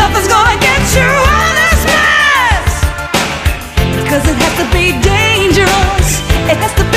Nothing's gonna get you out of this it has to be dangerous.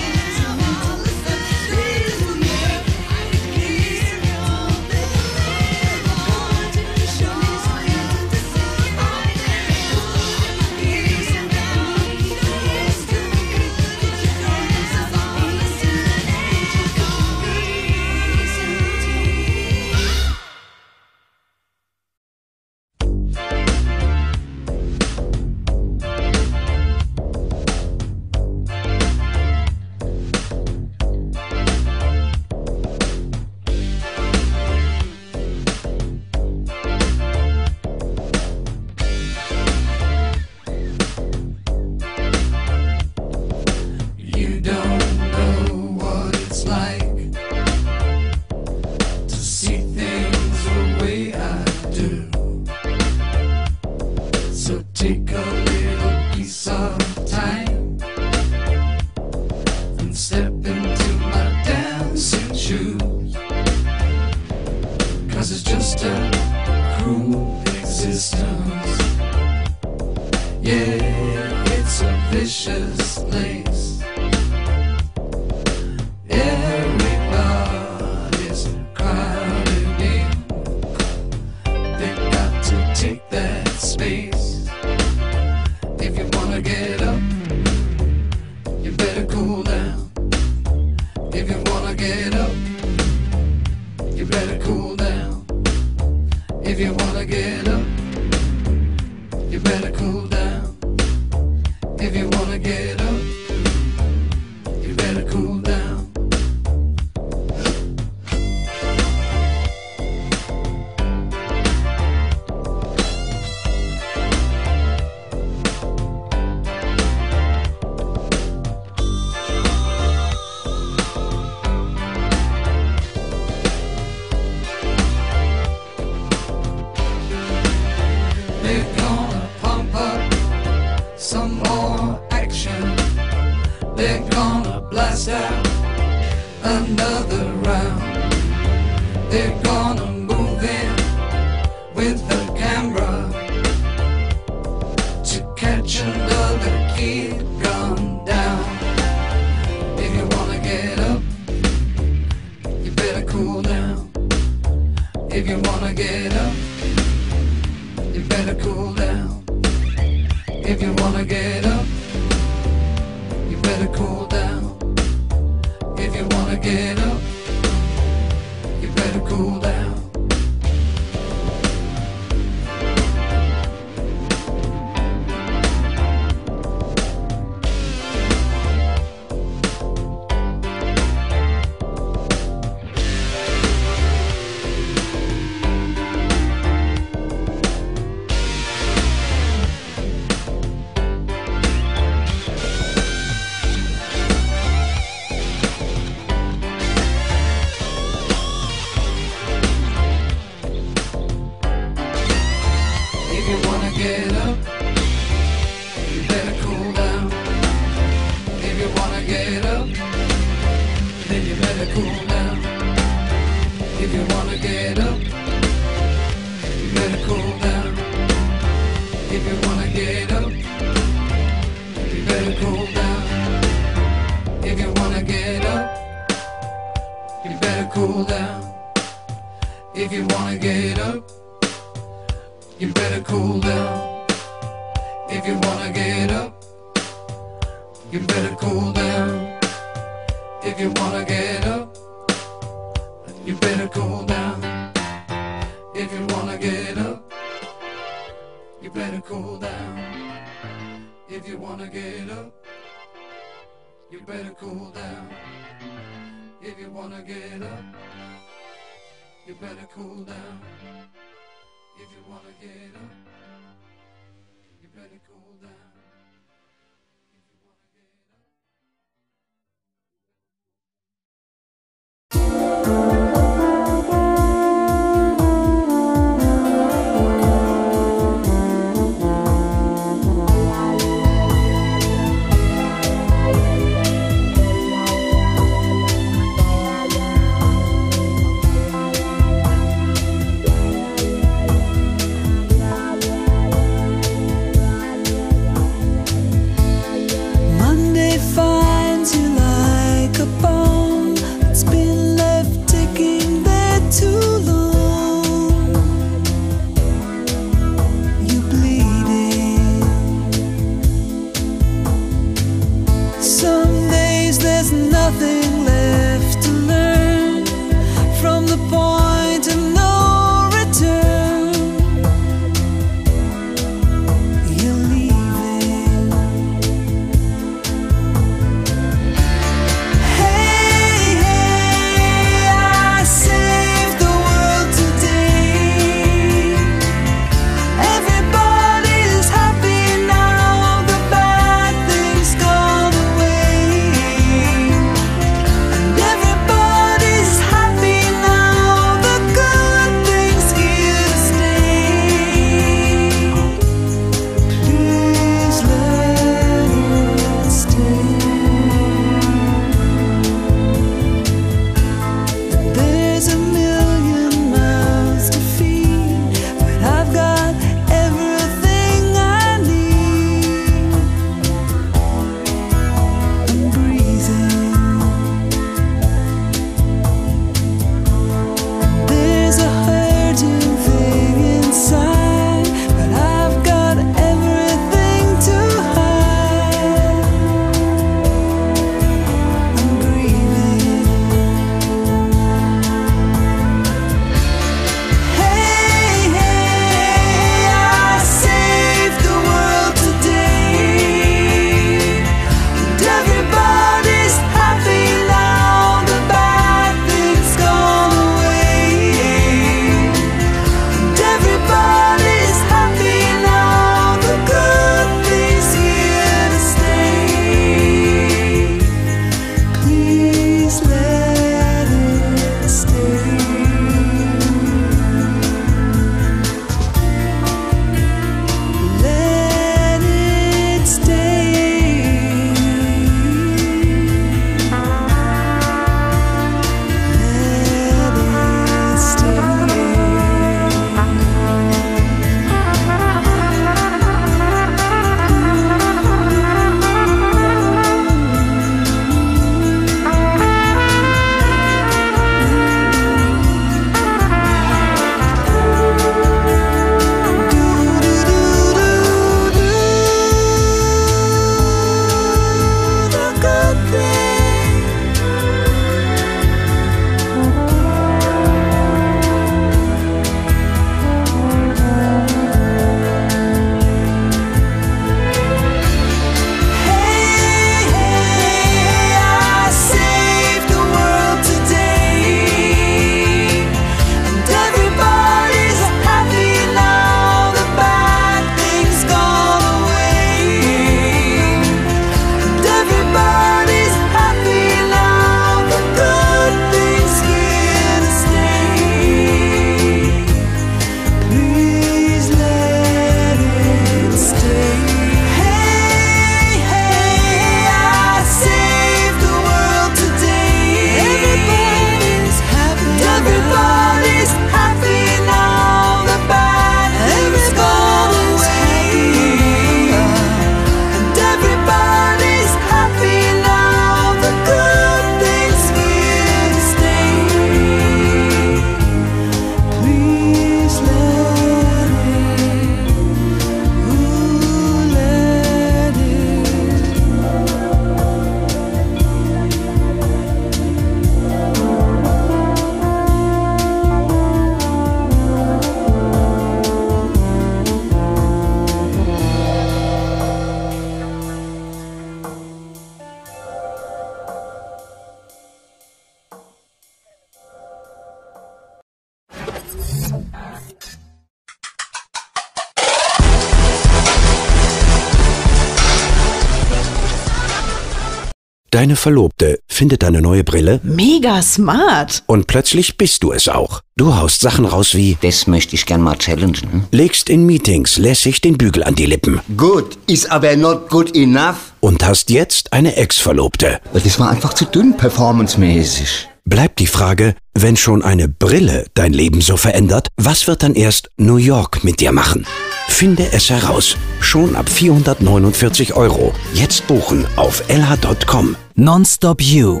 Deine Verlobte findet deine neue Brille Mega smart. und plötzlich bist du es auch. Du haust Sachen raus wie Das möchte ich gern mal challengen. legst in Meetings lässig den Bügel an die Lippen Gut, ist aber not good enough. und hast jetzt eine Ex-Verlobte. Das war einfach zu dünn performancemäßig. Bleibt die Frage, wenn schon eine Brille dein Leben so verändert, was wird dann erst New York mit dir machen? Finde es heraus. Schon ab 449 Euro. Jetzt buchen auf lh.com. Nonstop You.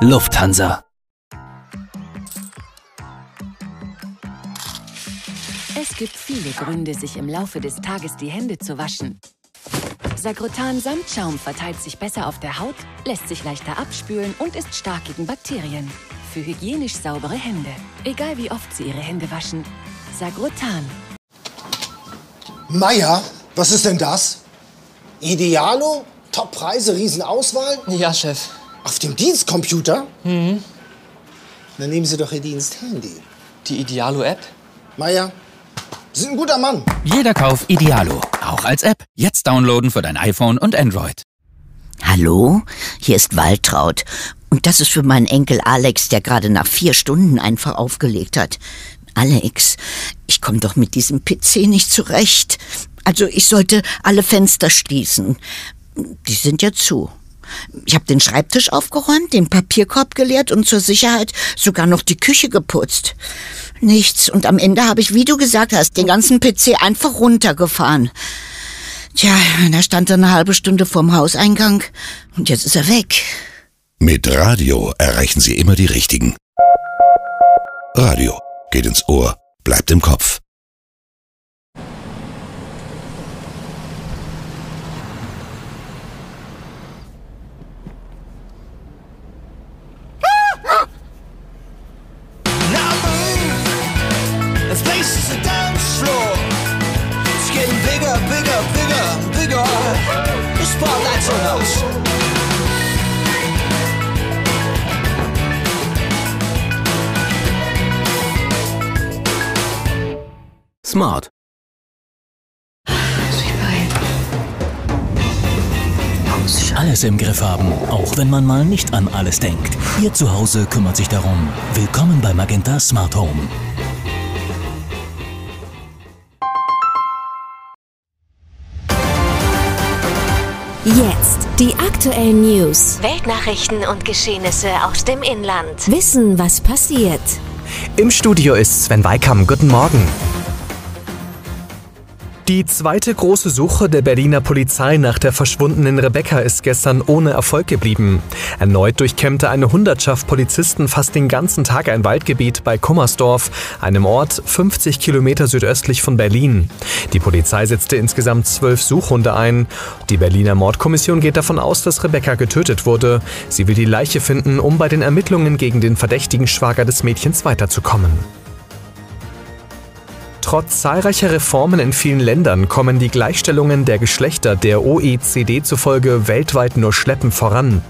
Lufthansa. Es gibt viele Gründe, sich im Laufe des Tages die Hände zu waschen. Sagrotan Samtschaum verteilt sich besser auf der Haut, lässt sich leichter abspülen und ist stark gegen Bakterien. Für hygienisch saubere Hände. Egal wie oft Sie Ihre Hände waschen. Sagrotan. Meier, was ist denn das? Idealo? Top-Preise, Riesenauswahl? Ja, Chef. Auf dem Dienstcomputer? Mhm. Dann nehmen Sie doch Ihr Diensthandy. Die Idealo-App? Meier, Sie sind ein guter Mann. Jeder Kauf Idealo. Auch als App. Jetzt downloaden für dein iPhone und Android. Hallo, hier ist Waltraud. Und das ist für meinen Enkel Alex, der gerade nach vier Stunden einfach aufgelegt hat. Alex, ich komme doch mit diesem PC nicht zurecht. Also ich sollte alle Fenster schließen. Die sind ja zu. Ich habe den Schreibtisch aufgeräumt, den Papierkorb geleert und zur Sicherheit sogar noch die Küche geputzt. Nichts. Und am Ende habe ich, wie du gesagt hast, den ganzen PC einfach runtergefahren. Tja, da stand er eine halbe Stunde vorm Hauseingang und jetzt ist er weg. Mit Radio erreichen Sie immer die Richtigen. Radio geht ins Ohr, bleibt im Kopf. Spotlight's on us. Smart. Alles im Griff haben, auch wenn man mal nicht an alles denkt. Ihr Zuhause kümmert sich darum. Willkommen bei Magenta Smart Home. Jetzt die aktuellen News. Weltnachrichten und Geschehnisse aus dem Inland. Wissen, was passiert. Im Studio ist Sven Weikam. Guten Morgen. Die zweite große Suche der Berliner Polizei nach der verschwundenen Rebecca ist gestern ohne Erfolg geblieben. Erneut durchkämmte eine Hundertschaft Polizisten fast den ganzen Tag ein Waldgebiet bei Kummersdorf, einem Ort 50 Kilometer südöstlich von Berlin. Die Polizei setzte insgesamt zwölf Suchhunde ein. Die Berliner Mordkommission geht davon aus, dass Rebecca getötet wurde. Sie will die Leiche finden, um bei den Ermittlungen gegen den verdächtigen Schwager des Mädchens weiterzukommen. Trotz zahlreicher Reformen in vielen Ländern kommen die Gleichstellungen der Geschlechter der OECD zufolge weltweit nur schleppend voran.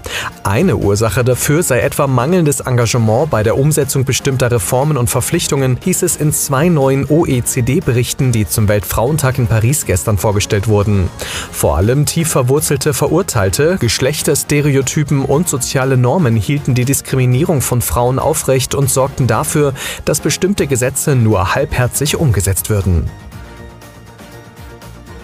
Eine Ursache dafür sei etwa mangelndes Engagement bei der Umsetzung bestimmter Reformen und Verpflichtungen, hieß es in zwei neuen OECD-Berichten, die zum Weltfrauentag in Paris gestern vorgestellt wurden. Vor allem tief verwurzelte Verurteilte, Geschlechterstereotypen und soziale Normen hielten die Diskriminierung von Frauen aufrecht und sorgten dafür, dass bestimmte Gesetze nur halbherzig umgesetzt würden.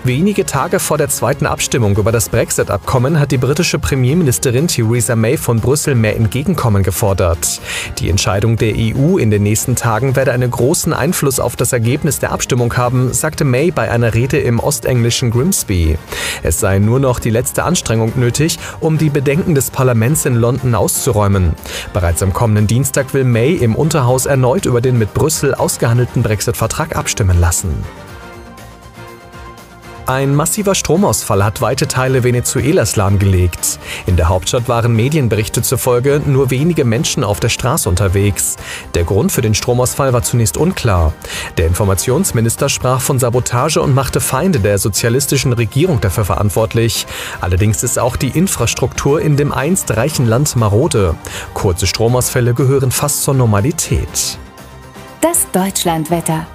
Wenige Tage vor der zweiten Abstimmung über das Brexit-Abkommen hat die britische Premierministerin Theresa May von Brüssel mehr Entgegenkommen gefordert. Die Entscheidung der EU in den nächsten Tagen werde einen großen Einfluss auf das Ergebnis der Abstimmung haben, sagte May bei einer Rede im ostenglischen Grimsby. Es sei nur noch die letzte Anstrengung nötig, um die Bedenken des Parlaments in London auszuräumen. Bereits am kommenden Dienstag will May im Unterhaus erneut über den mit Brüssel ausgehandelten Brexit-Vertrag abstimmen lassen. Ein massiver Stromausfall hat weite Teile Venezuelas lahmgelegt. In der Hauptstadt waren Medienberichte zufolge nur wenige Menschen auf der Straße unterwegs. Der Grund für den Stromausfall war zunächst unklar. Der Informationsminister sprach von Sabotage und machte Feinde der sozialistischen Regierung dafür verantwortlich. Allerdings ist auch die Infrastruktur in dem einst reichen Land marode. Kurze Stromausfälle gehören fast zur Normalität. Das Deutschlandwetter.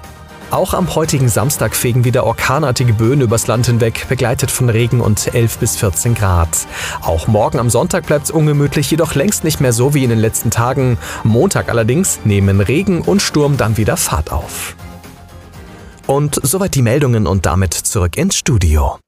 Auch am heutigen Samstag fegen wieder orkanartige Böen übers Land hinweg, begleitet von Regen und 11 bis 14 Grad. Auch morgen am Sonntag bleibt es ungemütlich, jedoch längst nicht mehr so wie in den letzten Tagen. Montag allerdings nehmen Regen und Sturm dann wieder Fahrt auf. Und soweit die Meldungen und damit zurück ins Studio.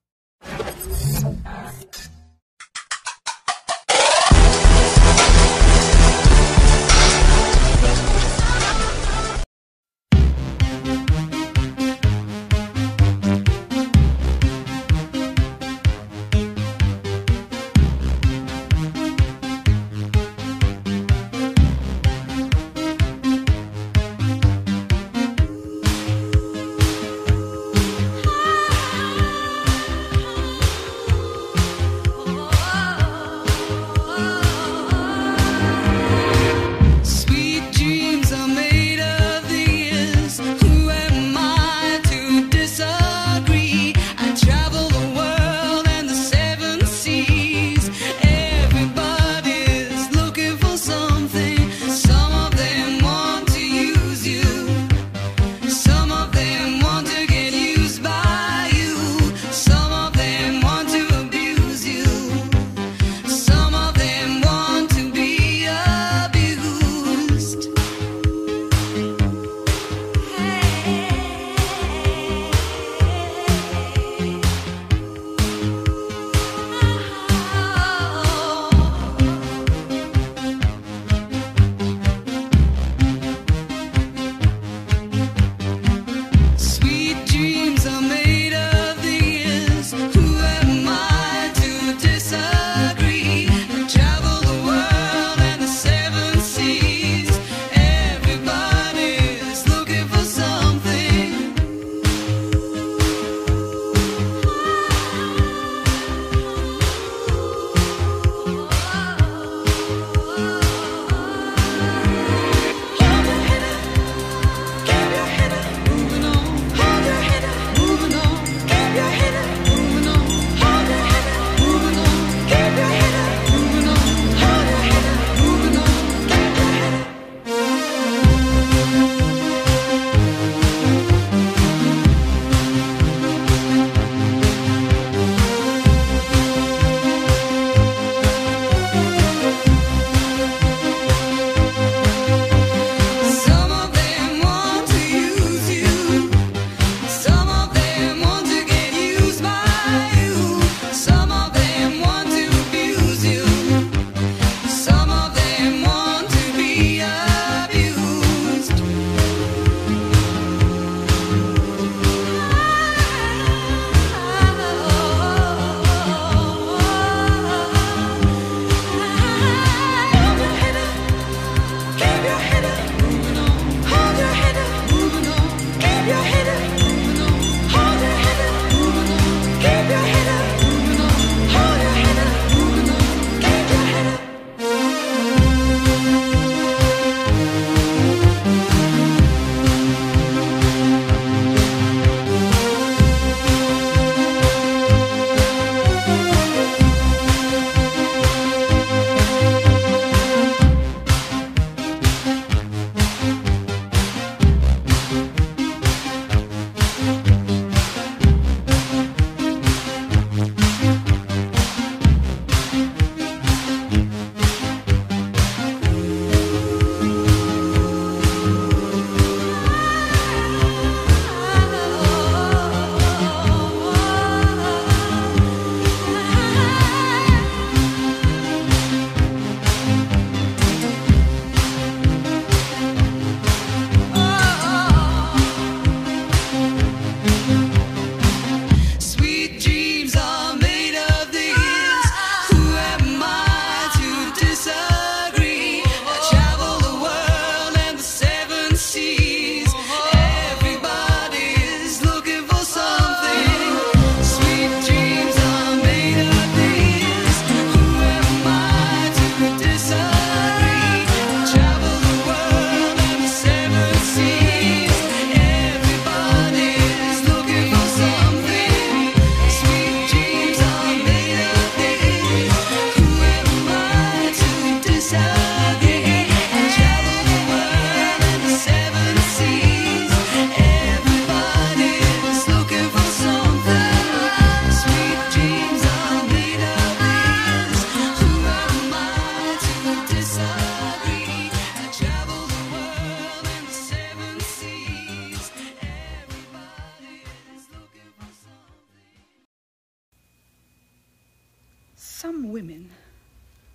some women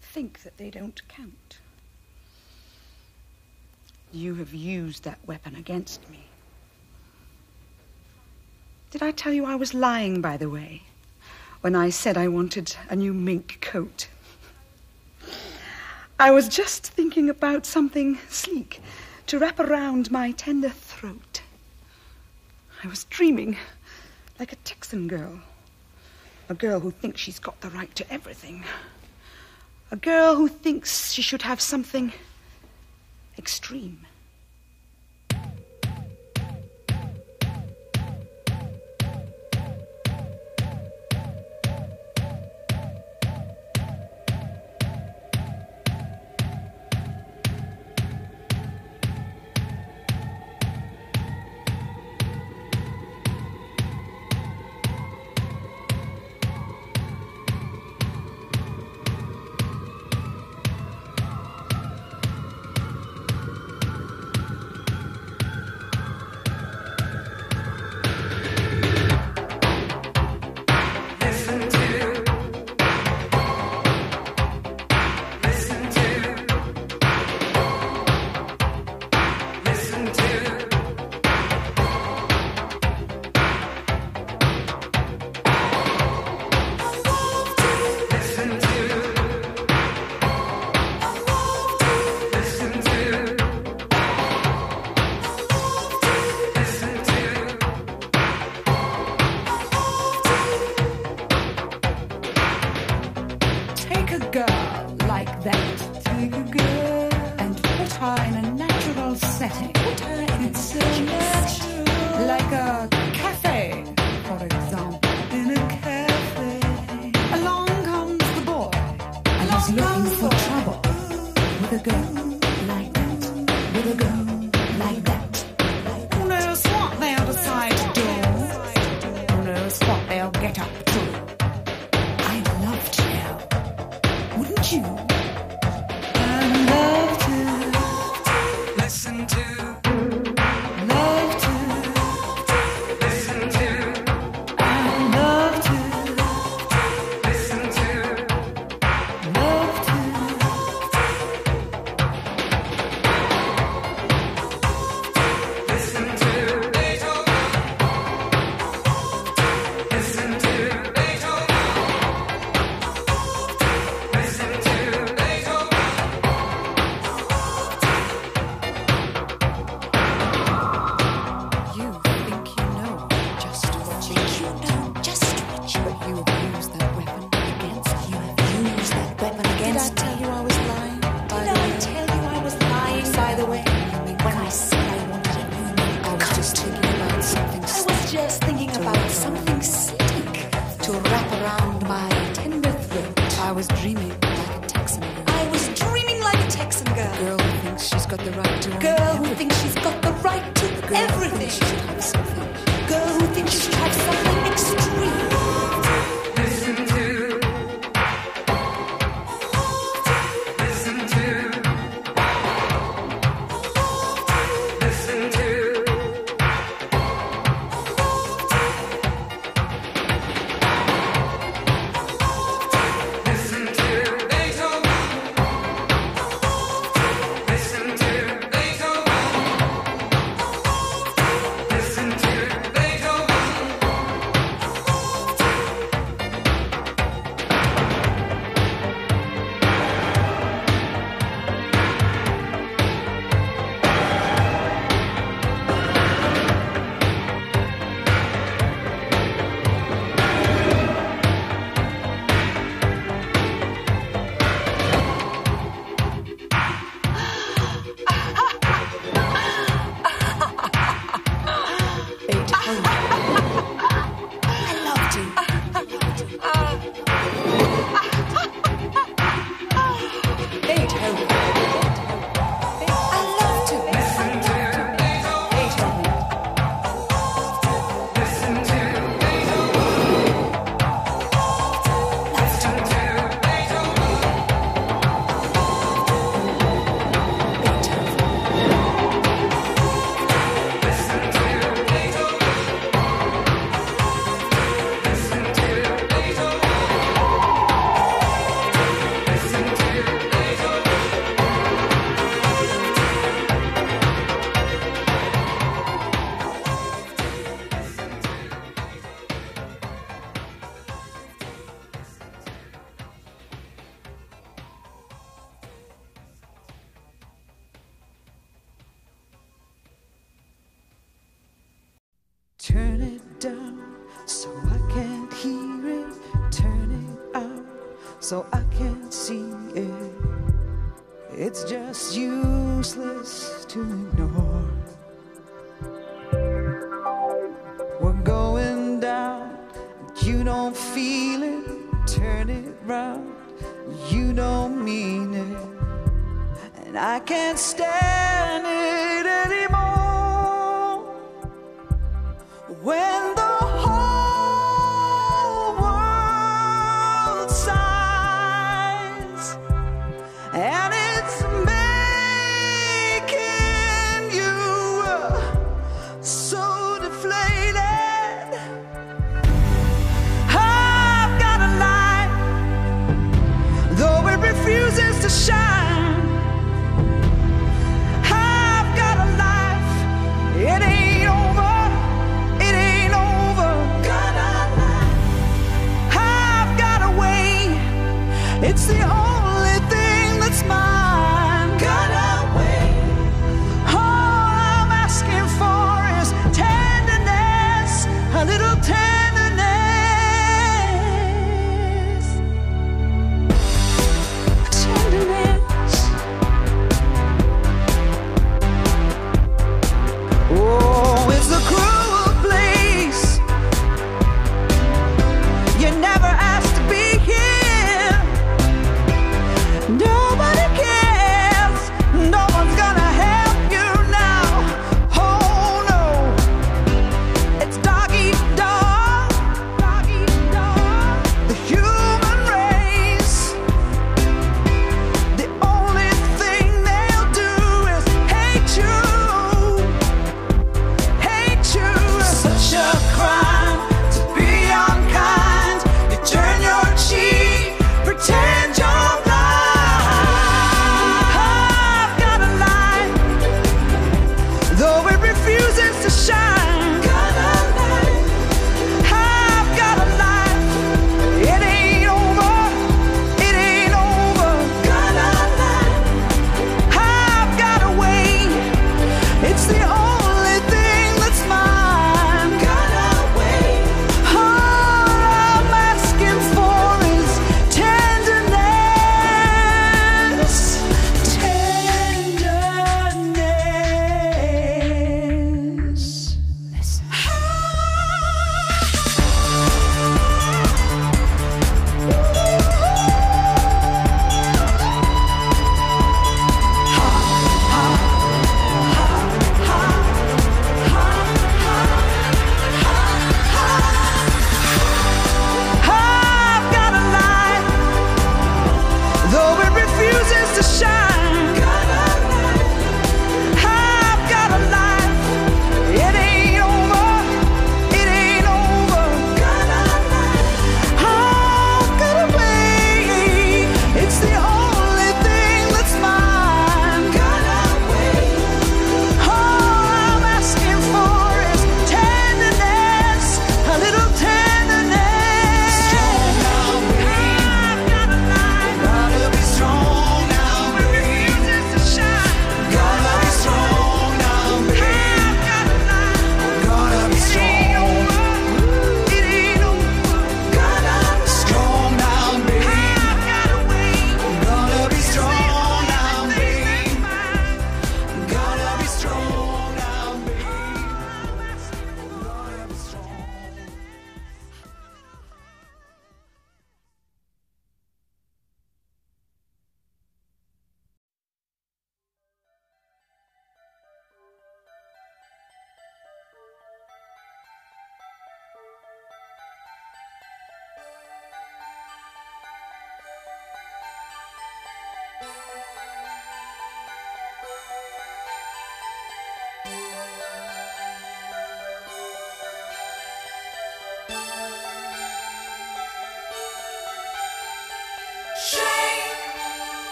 think that they don't count. You have used that weapon against me. Did I tell you I was lying, by the way, when I said I wanted a new mink coat? I was just thinking about something sleek to wrap around my tender throat. I was dreaming like a Texan girl. A girl who thinks she's got the right to everything. A girl who thinks she should have something extreme.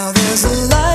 Now there's a light.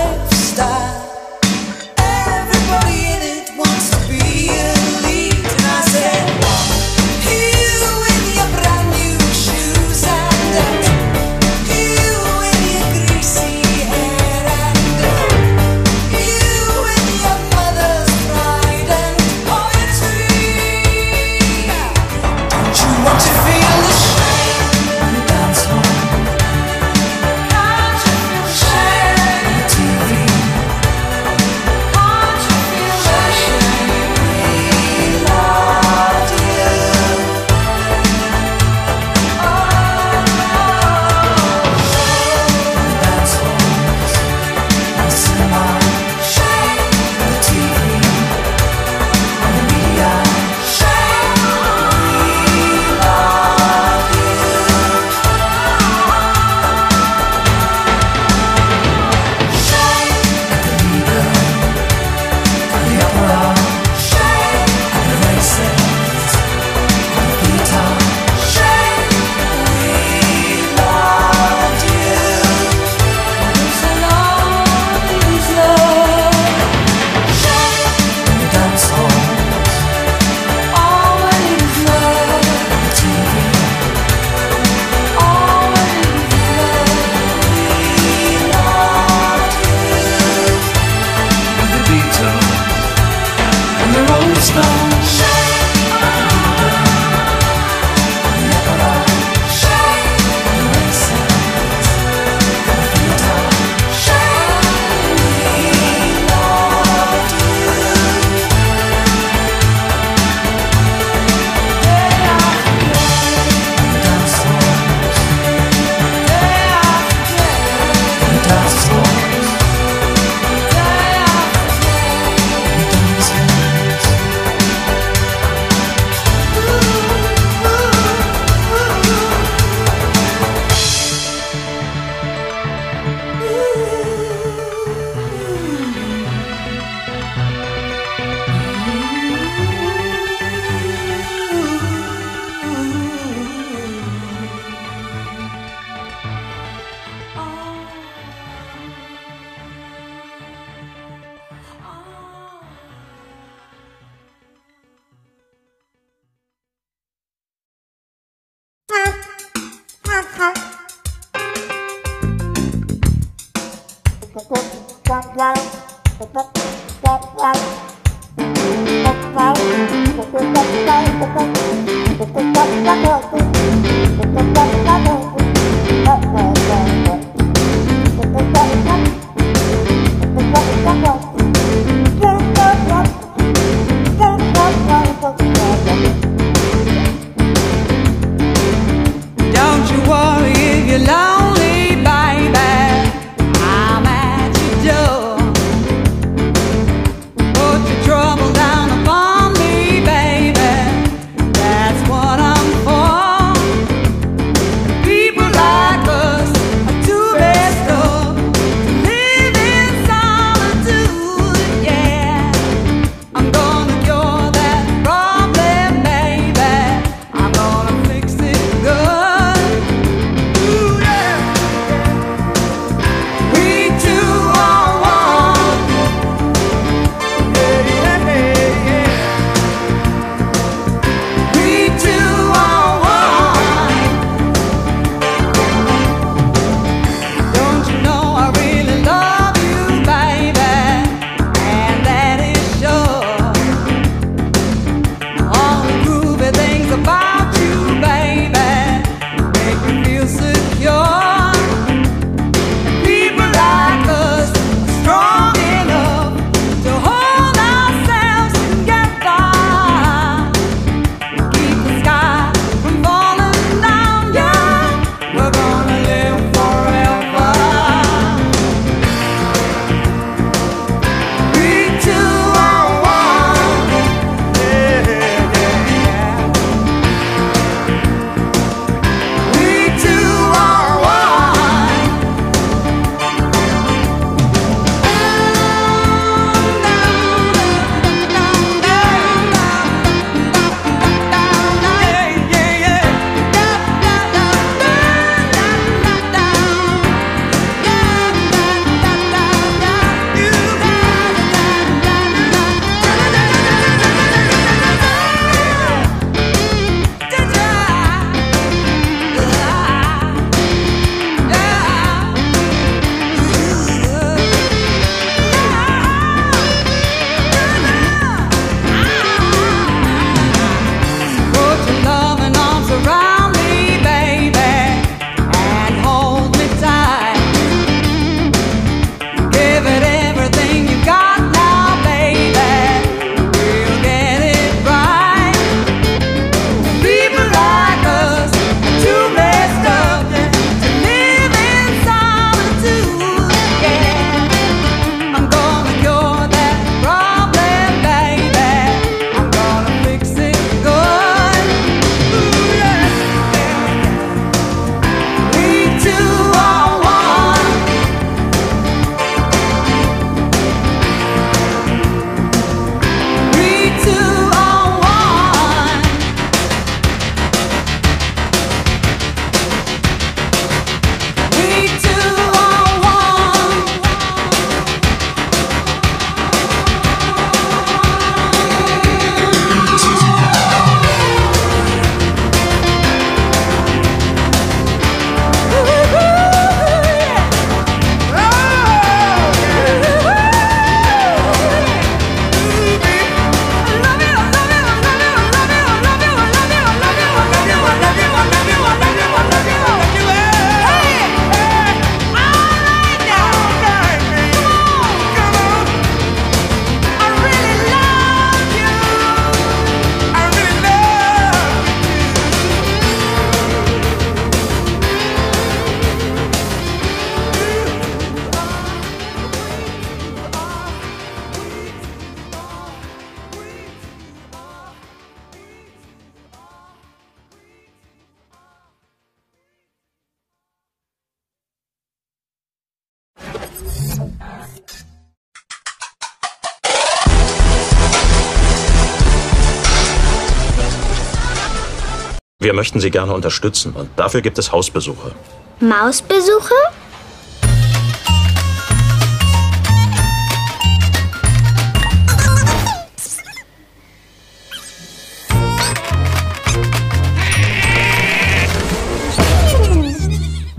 Wir möchten Sie gerne unterstützen und dafür gibt es Hausbesuche. Mausbesuche?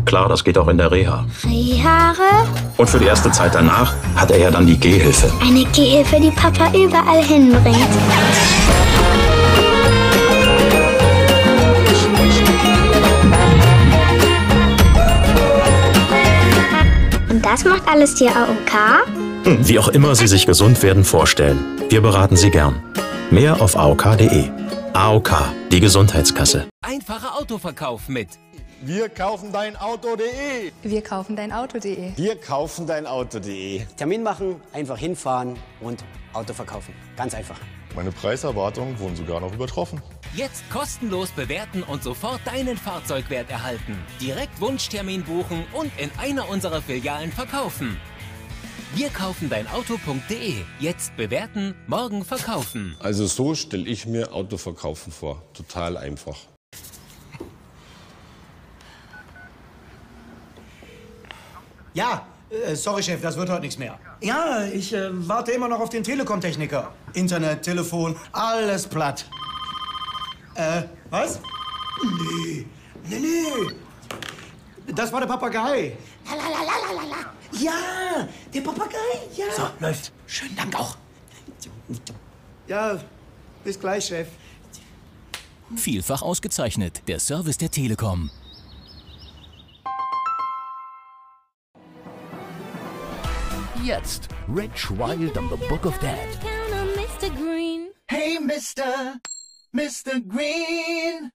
Klar, das geht auch in der Reha. Rehaare? Und für die erste Zeit danach hat er ja dann die Gehhilfe. Eine Gehhilfe, die Papa überall hinbringt. Das macht alles die AOK? Hm, Wie auch immer Sie sich gesund werden vorstellen. Wir beraten Sie gern. Mehr auf aok.de. AOK, die Gesundheitskasse. Einfacher Autoverkauf mit Wir kaufen dein Auto.de. Wir kaufen dein Auto.de. Wir kaufen dein Auto.de. Termin machen, einfach hinfahren und Auto verkaufen. Ganz einfach. Meine Preiserwartungen wurden sogar noch übertroffen. Jetzt kostenlos bewerten und sofort deinen Fahrzeugwert erhalten. Direkt Wunschtermin buchen und in einer unserer Filialen verkaufen. Wir kaufen dein Auto.de. Jetzt bewerten, morgen verkaufen. Also so stelle ich mir Autoverkaufen vor. Total einfach. Ja, äh, sorry Chef, das wird heute nichts mehr. Ja, ich äh, warte immer noch auf den Telekom-Techniker. Internet, Telefon, alles platt. Äh, was? Nee, nee, nee. Das war der Papagei. Lalalala. Ja, der Papagei, ja. So, läuft. Schönen Dank auch. Ja, bis gleich, Chef. Vielfach ausgezeichnet. Der Service der Telekom. Jetzt Rich Wild and the Book of Dead. Mr. Green. Hey, Mr. Mr. Green.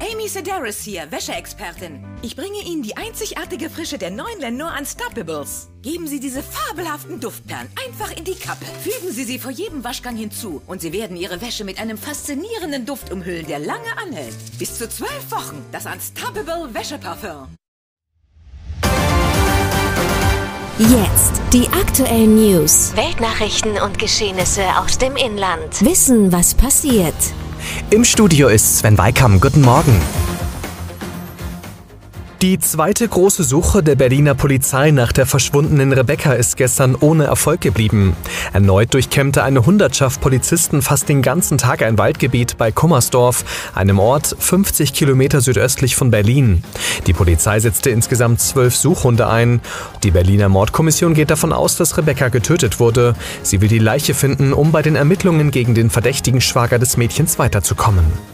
Amy Sedaris hier, Wäscheexpertin. Ich bringe Ihnen die einzigartige Frische der neuen Lenore Unstoppables. Geben Sie diese fabelhaften Duftperlen einfach in die Kappe. Fügen Sie sie vor jedem Waschgang hinzu und Sie werden Ihre Wäsche mit einem faszinierenden Duft umhüllen, der lange anhält. Bis zu zwölf Wochen. Das Unstoppable Wäscheparfum. Jetzt die aktuellen News. Weltnachrichten und Geschehnisse aus dem Inland. Wissen, was passiert. Im Studio ist Sven Weikam. Guten Morgen. Die zweite große Suche der Berliner Polizei nach der verschwundenen Rebecca ist gestern ohne Erfolg geblieben. Erneut durchkämmte eine Hundertschaft Polizisten fast den ganzen Tag ein Waldgebiet bei Kummersdorf, einem Ort 50 Kilometer südöstlich von Berlin. Die Polizei setzte insgesamt zwölf Suchhunde ein. Die Berliner Mordkommission geht davon aus, dass Rebecca getötet wurde. Sie will die Leiche finden, um bei den Ermittlungen gegen den verdächtigen Schwager des Mädchens weiterzukommen.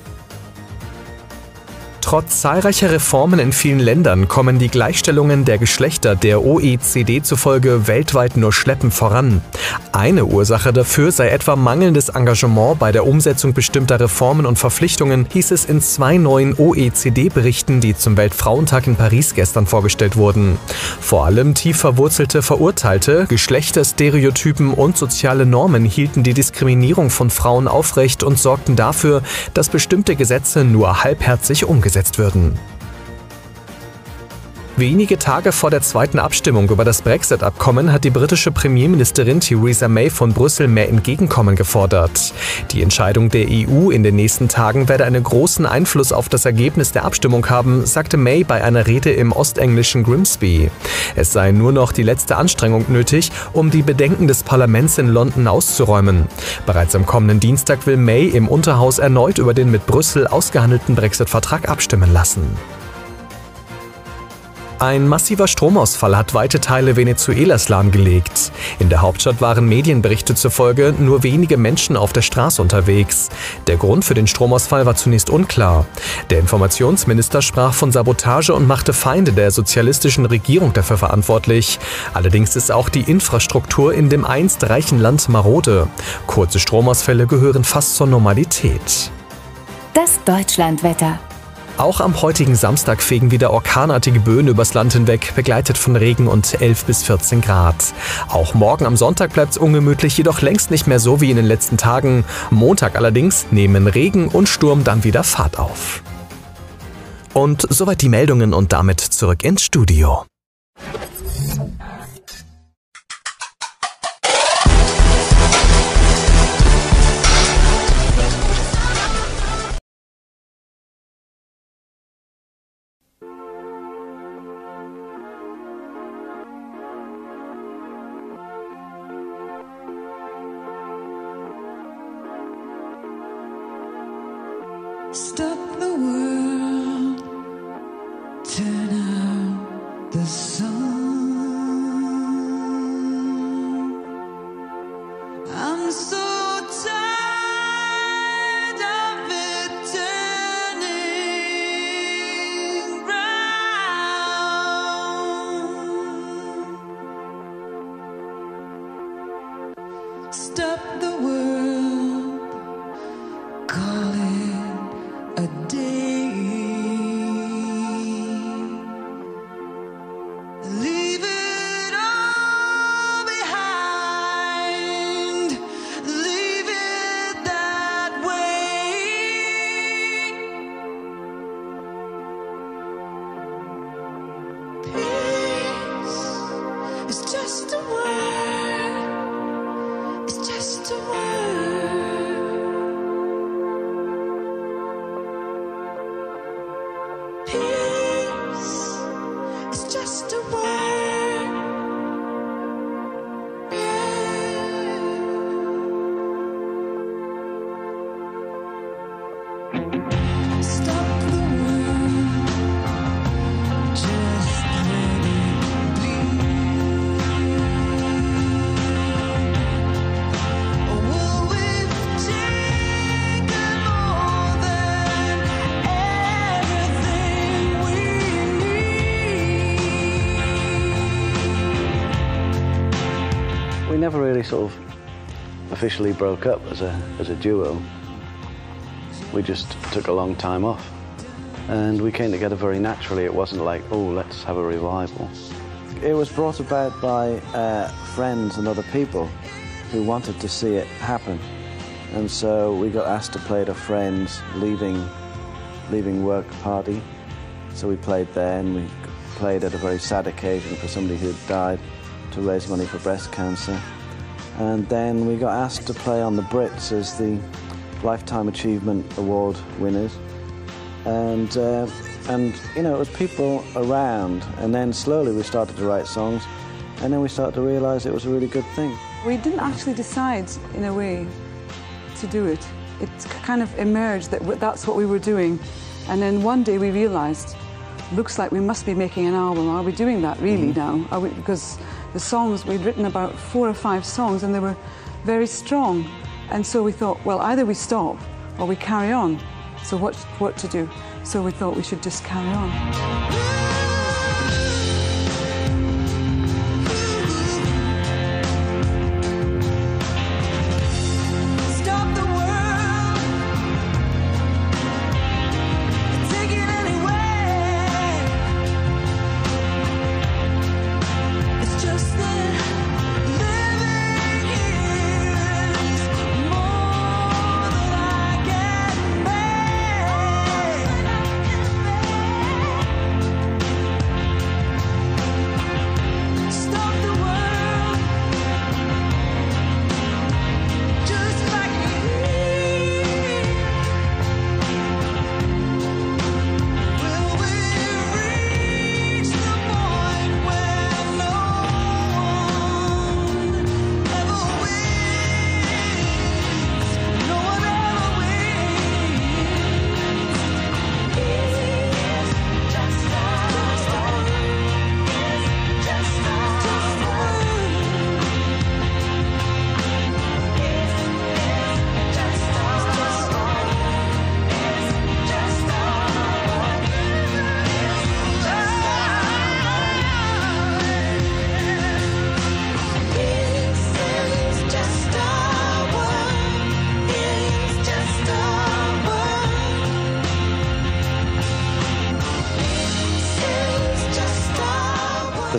Trotz zahlreicher Reformen in vielen Ländern kommen die Gleichstellungen der Geschlechter der OECD zufolge weltweit nur schleppend voran. Eine Ursache dafür sei etwa mangelndes Engagement bei der Umsetzung bestimmter Reformen und Verpflichtungen, hieß es in zwei neuen OECD-Berichten, die zum Weltfrauentag in Paris gestern vorgestellt wurden. Vor allem tief verwurzelte Verurteilte, Geschlechterstereotypen und soziale Normen hielten die Diskriminierung von Frauen aufrecht und sorgten dafür, dass bestimmte Gesetze nur halbherzig umgesetzt würden. Wenige Tage vor der zweiten Abstimmung über das Brexit-Abkommen hat die britische Premierministerin Theresa May von Brüssel mehr Entgegenkommen gefordert. Die Entscheidung der EU in den nächsten Tagen werde einen großen Einfluss auf das Ergebnis der Abstimmung haben, sagte May bei einer Rede im ostenglischen Grimsby. Es sei nur noch die letzte Anstrengung nötig, um die Bedenken des Parlaments in London auszuräumen. Bereits am kommenden Dienstag will May im Unterhaus erneut über den mit Brüssel ausgehandelten Brexit-Vertrag abstimmen lassen. Ein massiver Stromausfall hat weite Teile Venezuelas lahmgelegt. In der Hauptstadt waren Medienberichte zufolge nur wenige Menschen auf der Straße unterwegs. Der Grund für den Stromausfall war zunächst unklar. Der Informationsminister sprach von Sabotage und machte Feinde der sozialistischen Regierung dafür verantwortlich. Allerdings ist auch die Infrastruktur in dem einst reichen Land marode. Kurze Stromausfälle gehören fast zur Normalität. Das Deutschlandwetter. Auch am heutigen Samstag fegen wieder orkanartige Böen übers Land hinweg, begleitet von Regen und 11 bis 14 Grad. Auch morgen am Sonntag bleibt es ungemütlich, jedoch längst nicht mehr so wie in den letzten Tagen. Montag allerdings nehmen Regen und Sturm dann wieder Fahrt auf. Und soweit die Meldungen und damit zurück ins Studio. Officially broke up as a as a duo. We just took a long time off, and we came together very naturally. It wasn't like, oh, let's have a revival. It was brought about by uh, friends and other people who wanted to see it happen, and so we got asked to play at a friend's leaving leaving work party. So we played there, and we played at a very sad occasion for somebody who had died to raise money for breast cancer. And then we got asked to play on the Brits as the Lifetime Achievement Award winners. And, uh, and you know, it was people around. And then slowly we started to write songs. And then we started to realize it was a really good thing. We didn't actually decide, in a way, to do it. It kind of emerged that that's what we were doing. And then one day we realized, looks like we must be making an album. Are we doing that really now? Are we, because the songs, we'd written about four or five songs and they were very strong. And so we thought, well, either we stop or we carry on. So what, what to do? So we thought we should just carry on.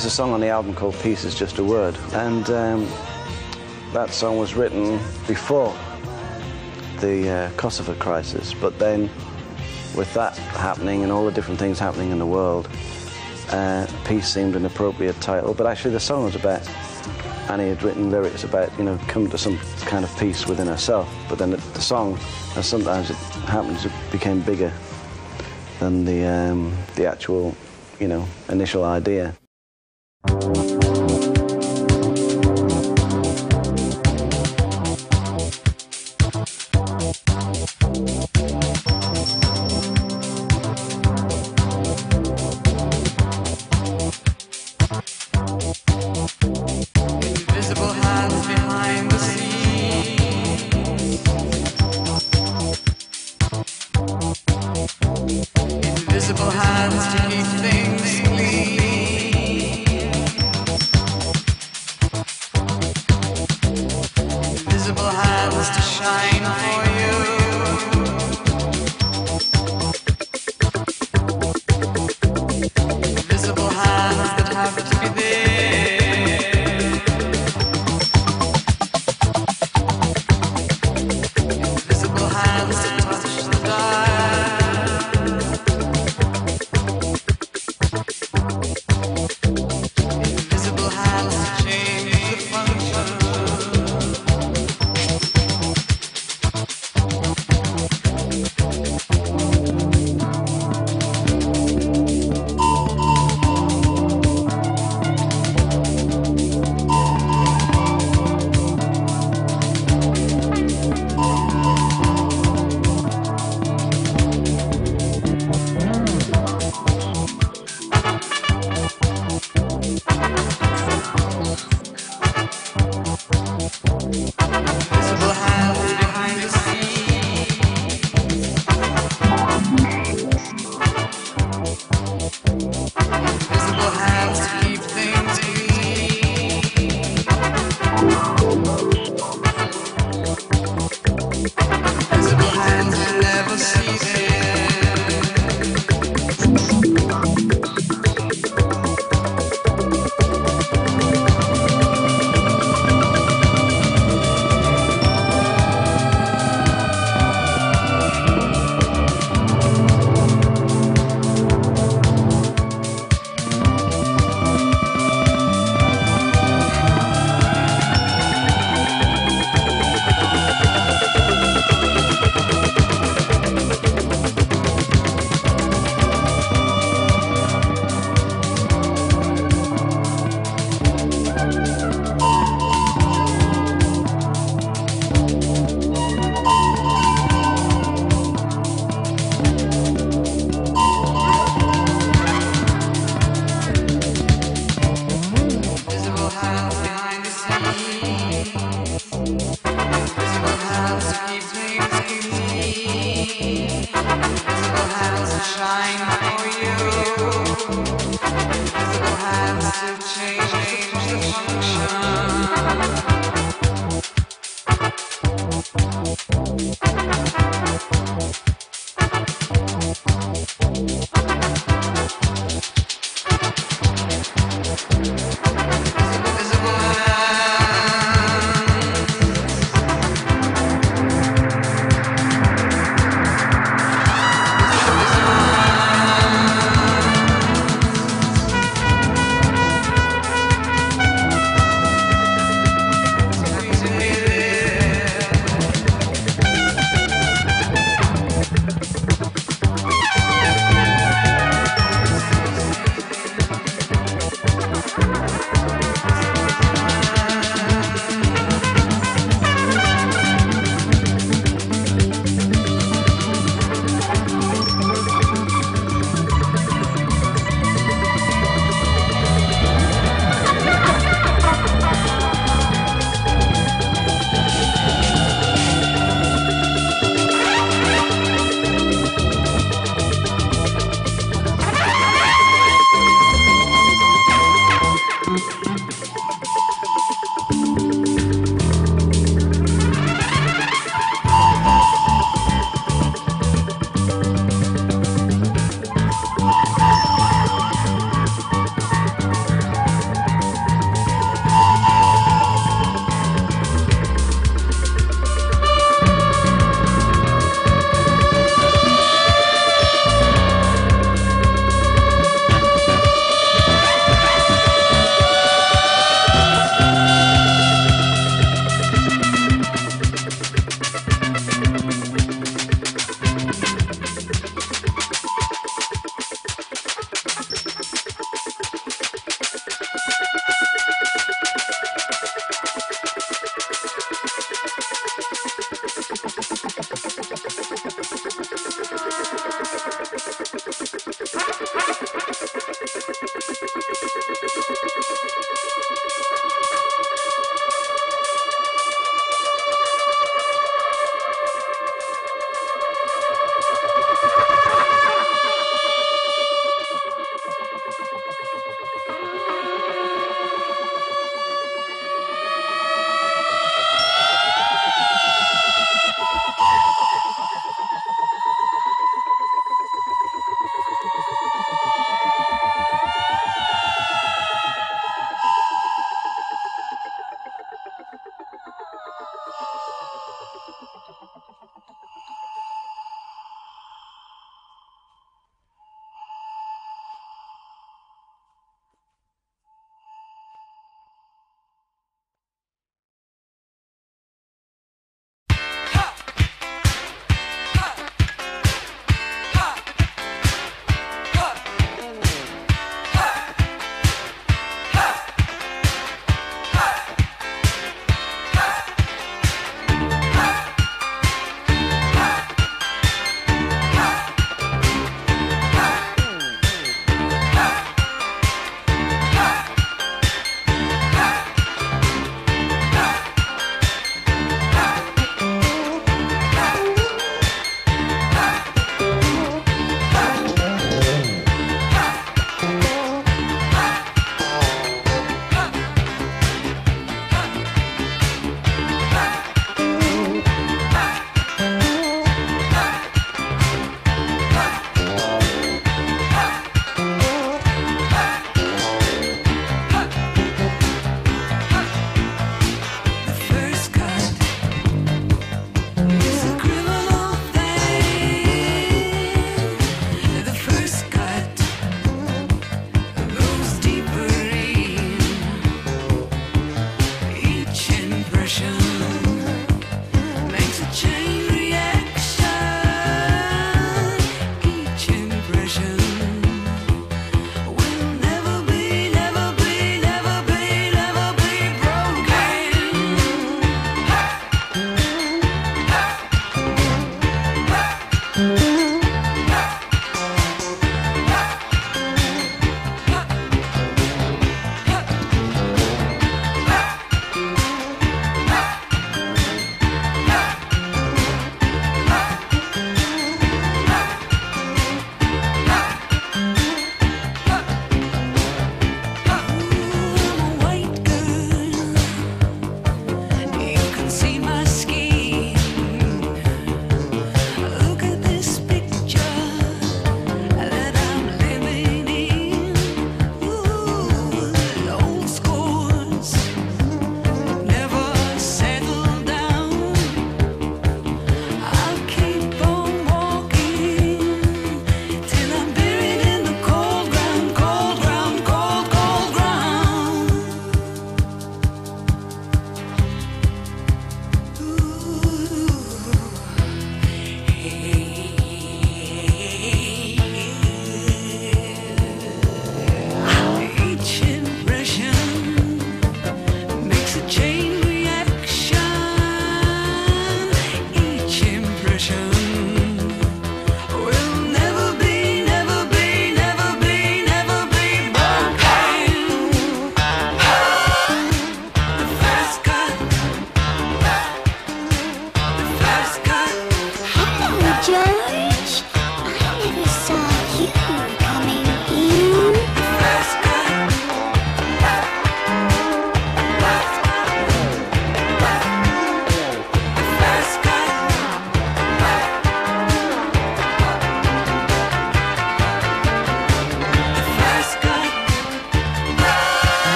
There's a song on the album called Peace is Just a Word, and um, that song was written before the uh, Kosovo crisis. But then, with that happening and all the different things happening in the world, uh, Peace seemed an appropriate title. But actually, the song was about Annie had written lyrics about you know coming to some kind of peace within herself. But then the, the song, as sometimes it happens, it became bigger than the um, the actual you know initial idea.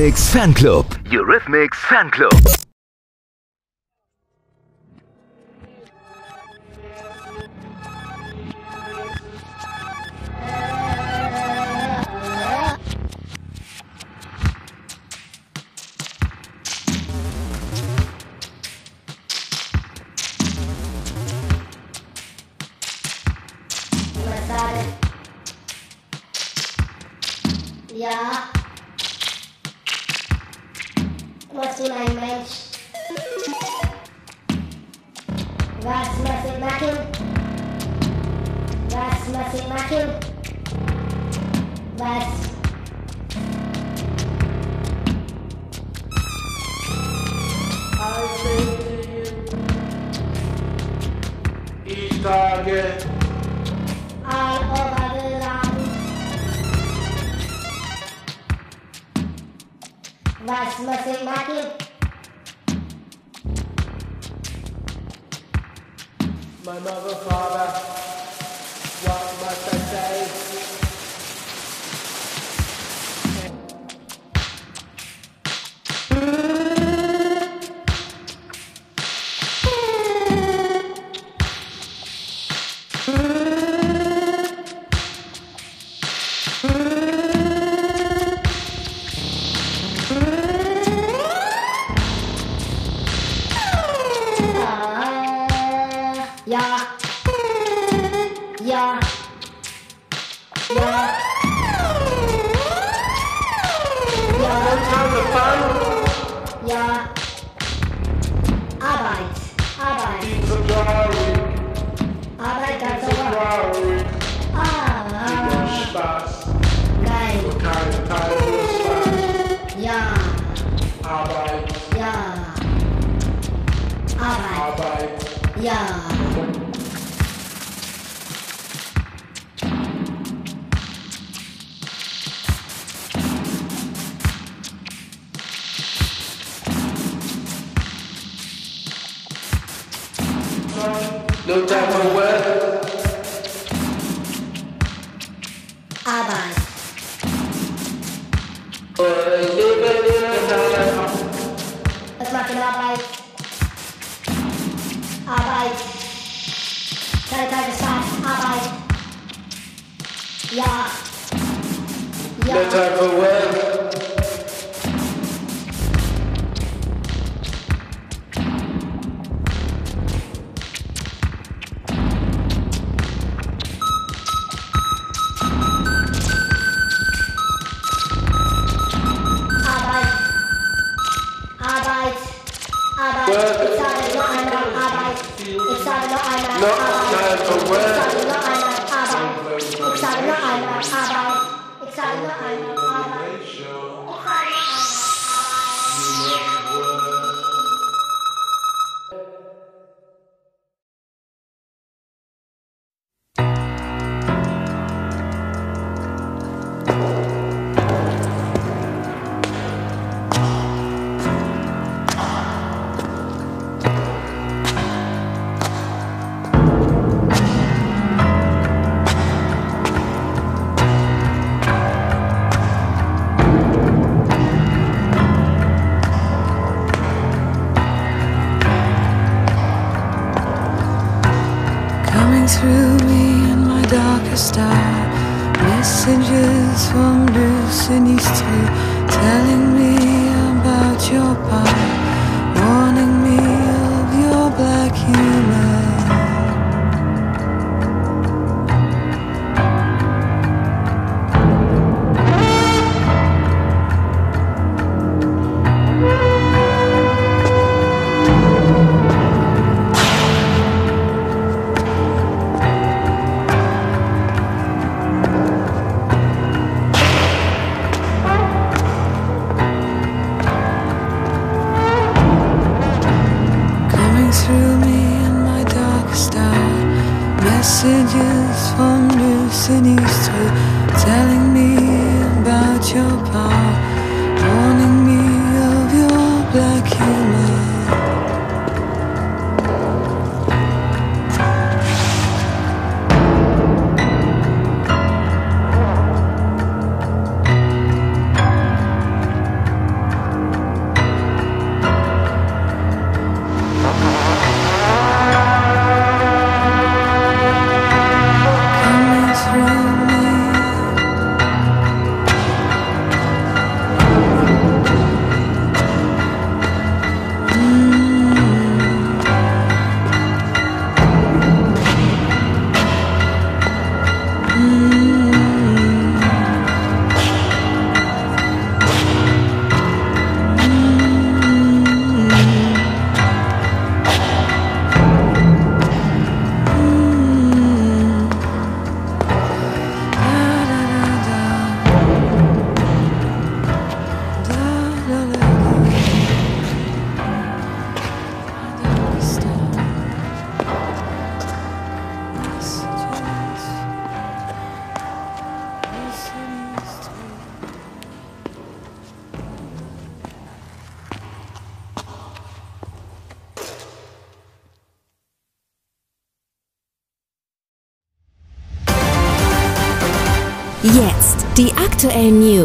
Eurythmics Fanclub. Eurythmics.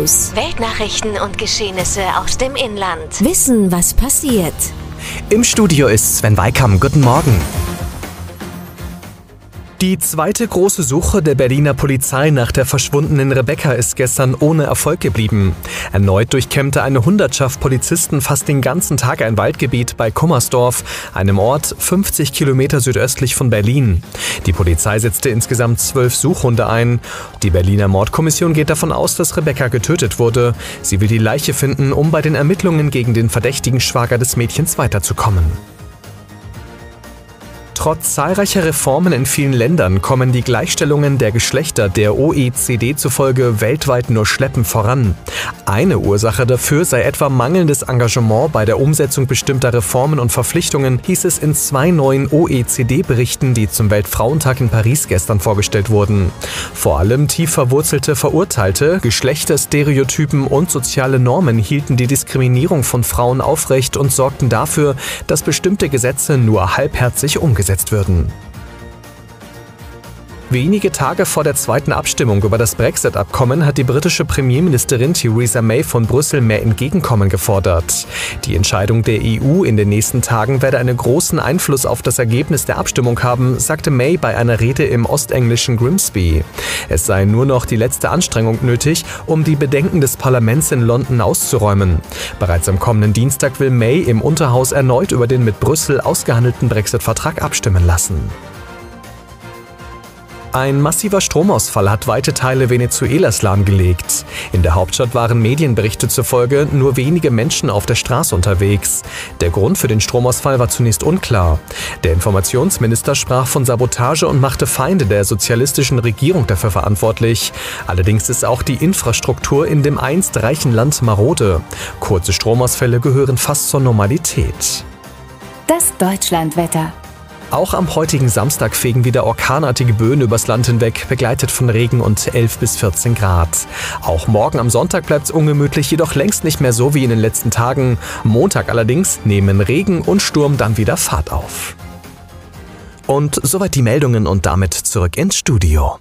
News. Weltnachrichten und Geschehnisse aus dem Inland. Wissen, was passiert. Im Studio ist Sven Weikam. Guten Morgen. Die zweite große Suche der Berliner Polizei nach der verschwundenen Rebecca ist gestern ohne Erfolg geblieben. Erneut durchkämmte eine Hundertschaft Polizisten fast den ganzen Tag ein Waldgebiet bei Kummersdorf, einem Ort 50 Kilometer südöstlich von Berlin. Die Polizei setzte insgesamt zwölf Suchhunde ein. Die Berliner Mordkommission geht davon aus, dass Rebecca getötet wurde. Sie will die Leiche finden, um bei den Ermittlungen gegen den verdächtigen Schwager des Mädchens weiterzukommen. Trotz zahlreicher Reformen in vielen Ländern kommen die Gleichstellungen der Geschlechter der OECD zufolge weltweit nur schleppend voran. Eine Ursache dafür sei etwa mangelndes Engagement bei der Umsetzung bestimmter Reformen und Verpflichtungen, hieß es in zwei neuen OECD-Berichten, die zum Weltfrauentag in Paris gestern vorgestellt wurden. Vor allem tief verwurzelte Verurteilte, Geschlechterstereotypen und soziale Normen hielten die Diskriminierung von Frauen aufrecht und sorgten dafür, dass bestimmte Gesetze nur halbherzig umgesetzt umgesetzt würden. Wenige Tage vor der zweiten Abstimmung über das Brexit-Abkommen hat die britische Premierministerin Theresa May von Brüssel mehr Entgegenkommen gefordert. Die Entscheidung der EU in den nächsten Tagen werde einen großen Einfluss auf das Ergebnis der Abstimmung haben, sagte May bei einer Rede im ostenglischen Grimsby. Es sei nur noch die letzte Anstrengung nötig, um die Bedenken des Parlaments in London auszuräumen. Bereits am kommenden Dienstag will May im Unterhaus erneut über den mit Brüssel ausgehandelten Brexit-Vertrag abstimmen lassen. Ein massiver Stromausfall hat weite Teile Venezuelas lahmgelegt. In der Hauptstadt waren Medienberichte zufolge nur wenige Menschen auf der Straße unterwegs. Der Grund für den Stromausfall war zunächst unklar. Der Informationsminister sprach von Sabotage und machte Feinde der sozialistischen Regierung dafür verantwortlich. Allerdings ist auch die Infrastruktur in dem einst reichen Land marode. Kurze Stromausfälle gehören fast zur Normalität. Das Deutschlandwetter. Auch am heutigen Samstag fegen wieder orkanartige Böen übers Land hinweg, begleitet von Regen und 11 bis 14 Grad. Auch morgen am Sonntag bleibt es ungemütlich, jedoch längst nicht mehr so wie in den letzten Tagen. Montag allerdings nehmen Regen und Sturm dann wieder Fahrt auf. Und soweit die Meldungen und damit zurück ins Studio.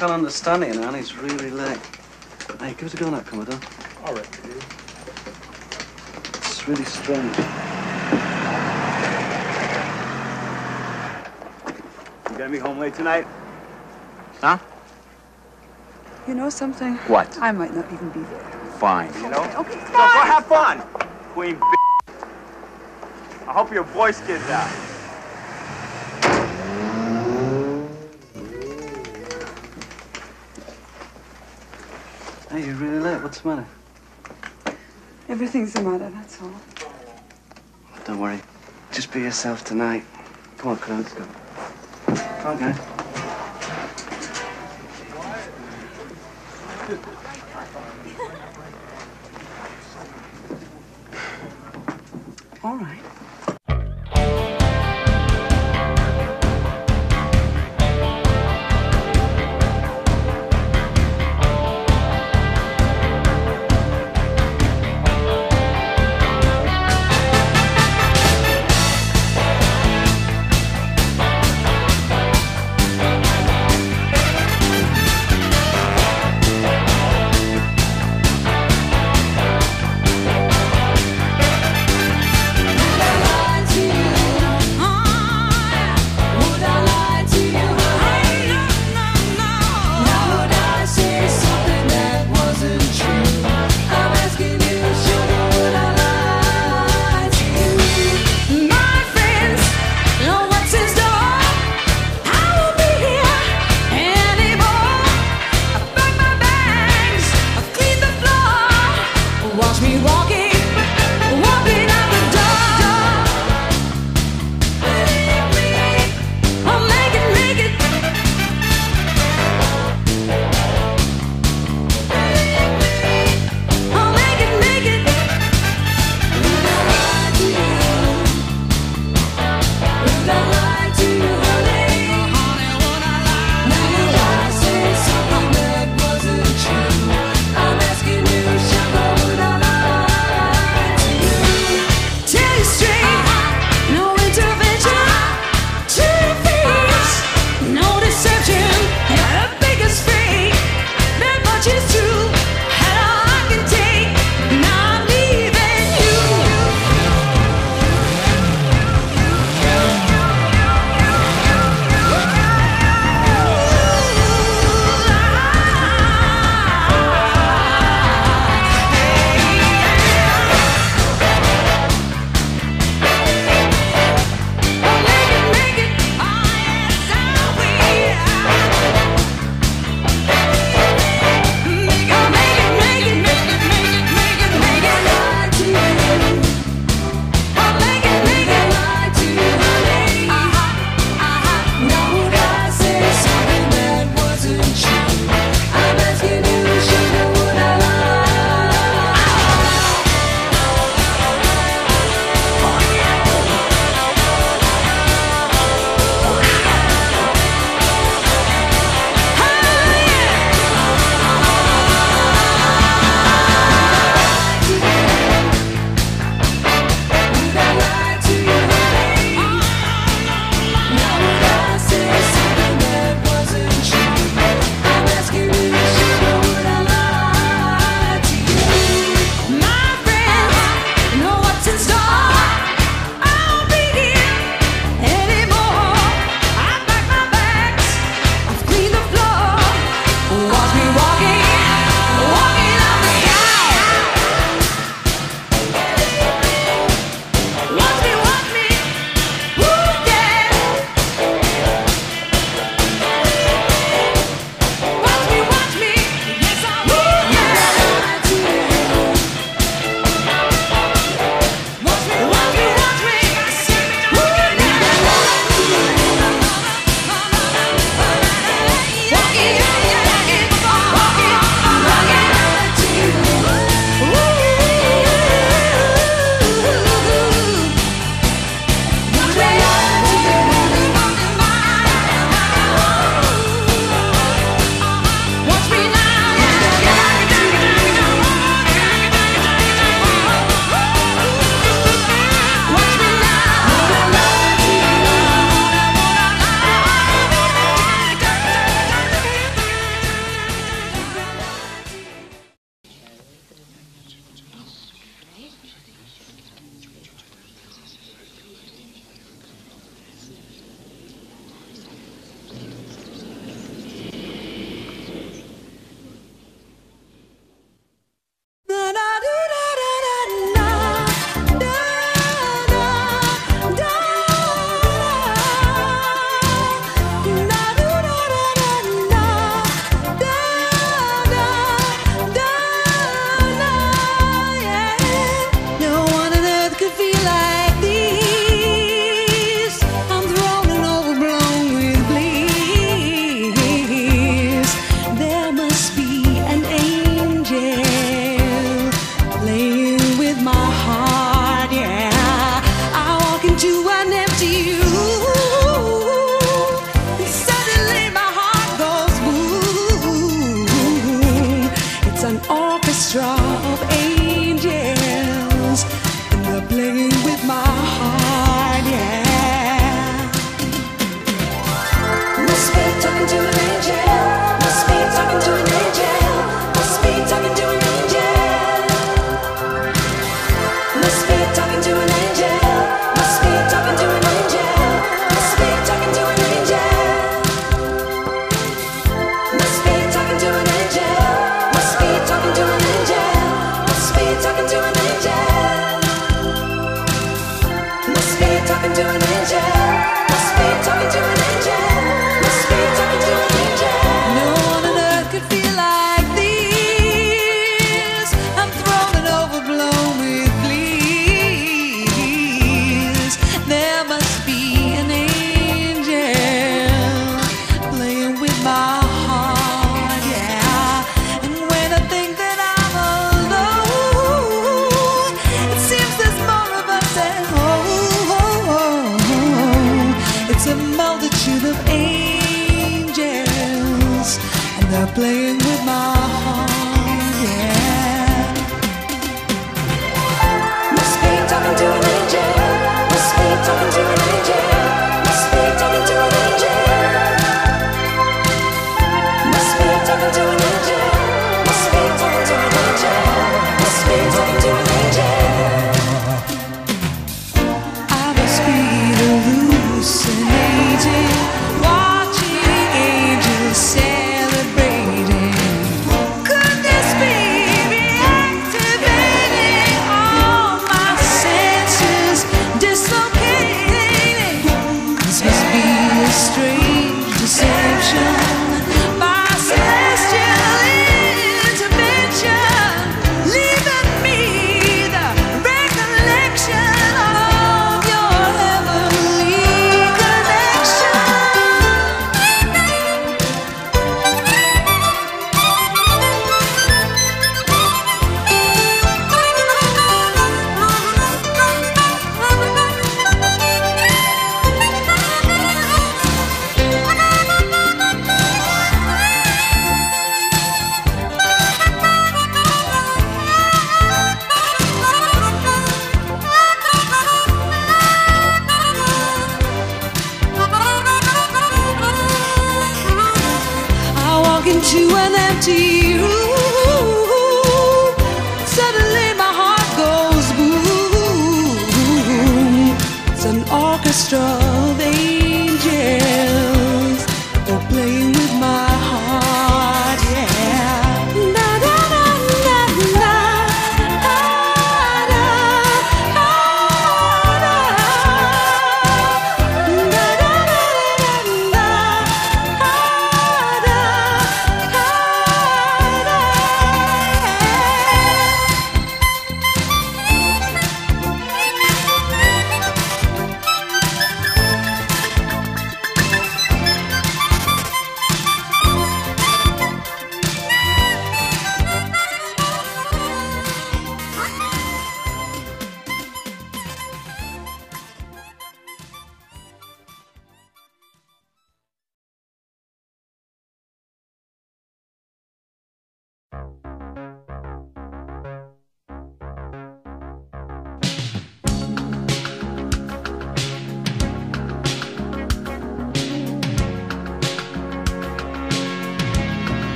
Can't understand it, you know, and it's really late. Hey, give us a go now, Commodore. All right, dude. It's really strange. You gonna be home late tonight? Huh? You know something? What? I might not even be there. Fine. You know? Okay, So go have fun, Queen B. I hope your voice gets out. What's the matter? Everything's the matter, that's all. Don't worry. Just be yourself tonight. Come on, come on, let's go. Okay. All right.